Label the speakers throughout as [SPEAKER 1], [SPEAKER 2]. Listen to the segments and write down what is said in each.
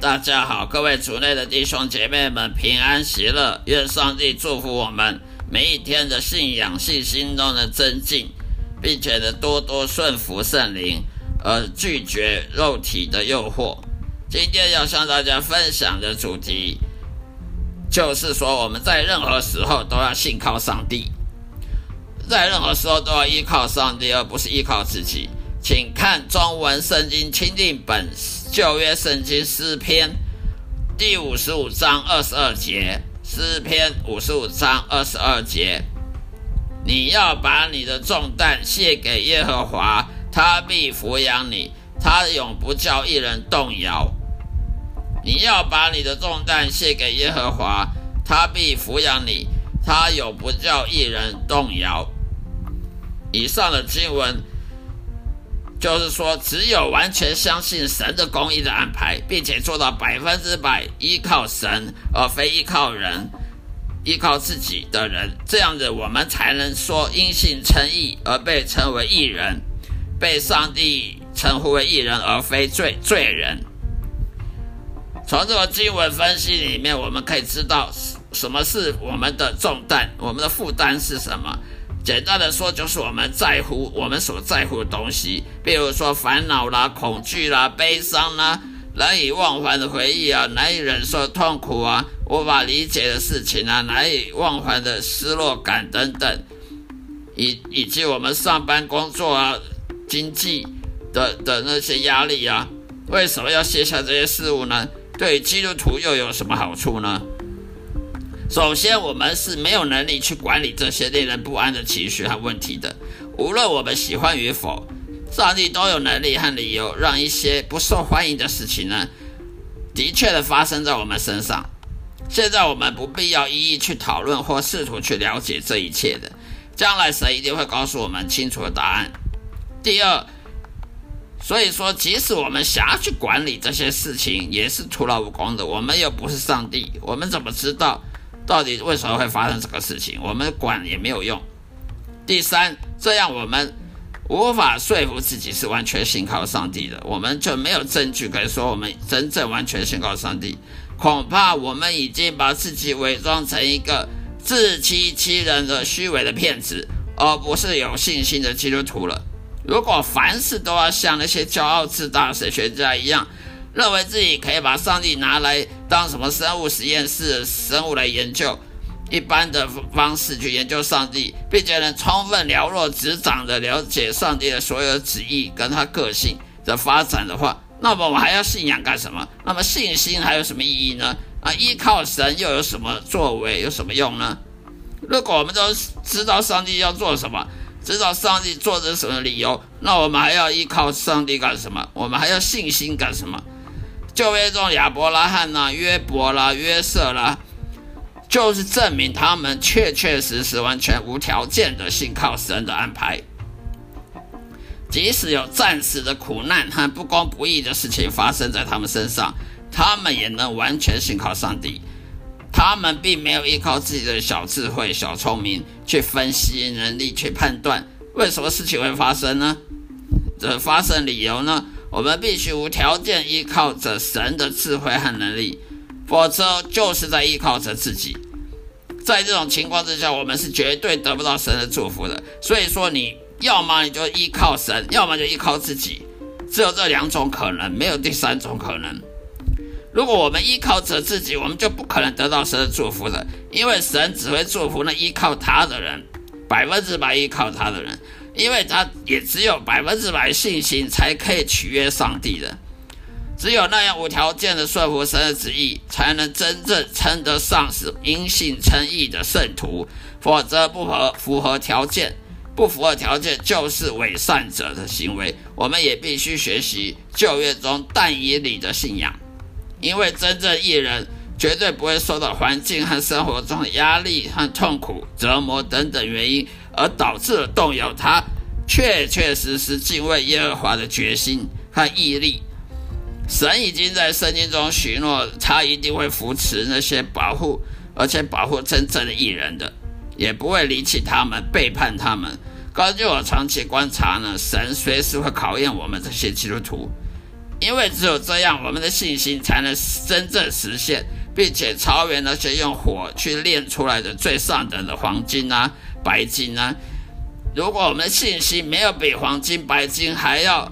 [SPEAKER 1] 大家好，各位族内的弟兄姐妹们，平安喜乐，愿上帝祝福我们每一天的信仰信心都能增进，并且呢多多顺服圣灵，而拒绝肉体的诱惑。今天要向大家分享的主题，就是说我们在任何时候都要信靠上帝，在任何时候都要依靠上帝，而不是依靠自己。请看中文圣经钦定本旧约圣经诗篇第五十五章二十二节，诗篇五十五章二十二节，你要把你的重担卸给耶和华，他必抚养你，他永不叫一人动摇。你要把你的重担卸给耶和华，他必抚养你，他永不叫一人动摇。以上的经文。就是说，只有完全相信神的公义的安排，并且做到百分之百依靠神，而非依靠人、依靠自己的人，这样子我们才能说因信称义而被称为义人，被上帝称呼为义人，而非罪罪人。从这个经文分析里面，我们可以知道什么是我们的重担，我们的负担是什么。简单的说，就是我们在乎我们所在乎的东西，比如说烦恼啦、恐惧啦、悲伤啦、难以忘怀的回忆啊、难以忍受痛苦啊、无法理解的事情啊、难以忘怀的失落感等等，以以及我们上班工作啊、经济的的那些压力啊，为什么要卸下这些事物呢？对基督徒又有什么好处呢？首先，我们是没有能力去管理这些令人不安的情绪和问题的。无论我们喜欢与否，上帝都有能力和理由让一些不受欢迎的事情呢，的确的发生在我们身上。现在我们不必要一一去讨论或试图去了解这一切的，将来神一定会告诉我们清楚的答案。第二，所以说，即使我们想要去管理这些事情，也是徒劳无功的。我们又不是上帝，我们怎么知道？到底为什么会发生这个事情？我们管也没有用。第三，这样我们无法说服自己是完全信靠上帝的，我们就没有证据可以说我们真正完全信靠上帝。恐怕我们已经把自己伪装成一个自欺欺人的虚伪的骗子，而不是有信心的基督徒了。如果凡事都要像那些骄傲自大的神学家一样，认为自己可以把上帝拿来当什么生物实验室生物来研究，一般的方式去研究上帝，并且能充分了若指掌的了解上帝的所有旨意跟他个性的发展的话，那么我们还要信仰干什么？那么信心还有什么意义呢？啊，依靠神又有什么作为，有什么用呢？如果我们都知道上帝要做什么，知道上帝做的什么理由，那我们还要依靠上帝干什么？我们还要信心干什么？旧约中亚伯拉罕呐、约伯啦、约瑟啦，就是证明他们确确实实、完全无条件的信靠神的安排，即使有暂时的苦难和不公不义的事情发生在他们身上，他们也能完全信靠上帝。他们并没有依靠自己的小智慧、小聪明去分析能力、去判断为什么事情会发生呢？这发生理由呢？我们必须无条件依靠着神的智慧和能力，否则就是在依靠着自己。在这种情况之下，我们是绝对得不到神的祝福的。所以说，你要么你就依靠神，要么就依靠自己，只有这两种可能，没有第三种可能。如果我们依靠着自己，我们就不可能得到神的祝福的，因为神只会祝福那依靠他的人，百分之百依靠他的人，因为他也只有百分之百信心才可以取悦上帝的，只有那样无条件的顺服神的旨意，才能真正称得上是因信称义的圣徒，否则不合符合条件，不符合条件就是伪善者的行为。我们也必须学习旧约中但以理的信仰。因为真正艺人绝对不会受到环境和生活中的压力和痛苦、折磨等等原因而导致了动摇他确确实实敬畏耶和华的决心和毅力。神已经在圣经中许诺，他一定会扶持那些保护而且保护真正的艺人的，也不会离弃他们、背叛他们。根据我长期观察呢，神随时会考验我们这些基督徒。因为只有这样，我们的信心才能真正实现，并且超越那些用火去炼出来的最上等的黄金啊、白金啊。如果我们的信心没有比黄金、白金还要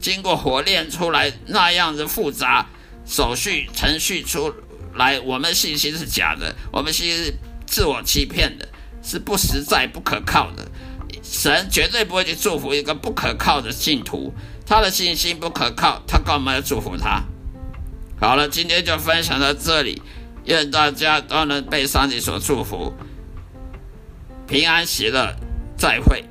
[SPEAKER 1] 经过火炼出来那样的复杂手续程序出来，我们信心是假的，我们信心是自我欺骗的，是不实在、不可靠的。神绝对不会去祝福一个不可靠的信徒。他的信心不可靠，他干嘛要祝福他？好了，今天就分享到这里，愿大家都能被上帝所祝福，平安喜乐，再会。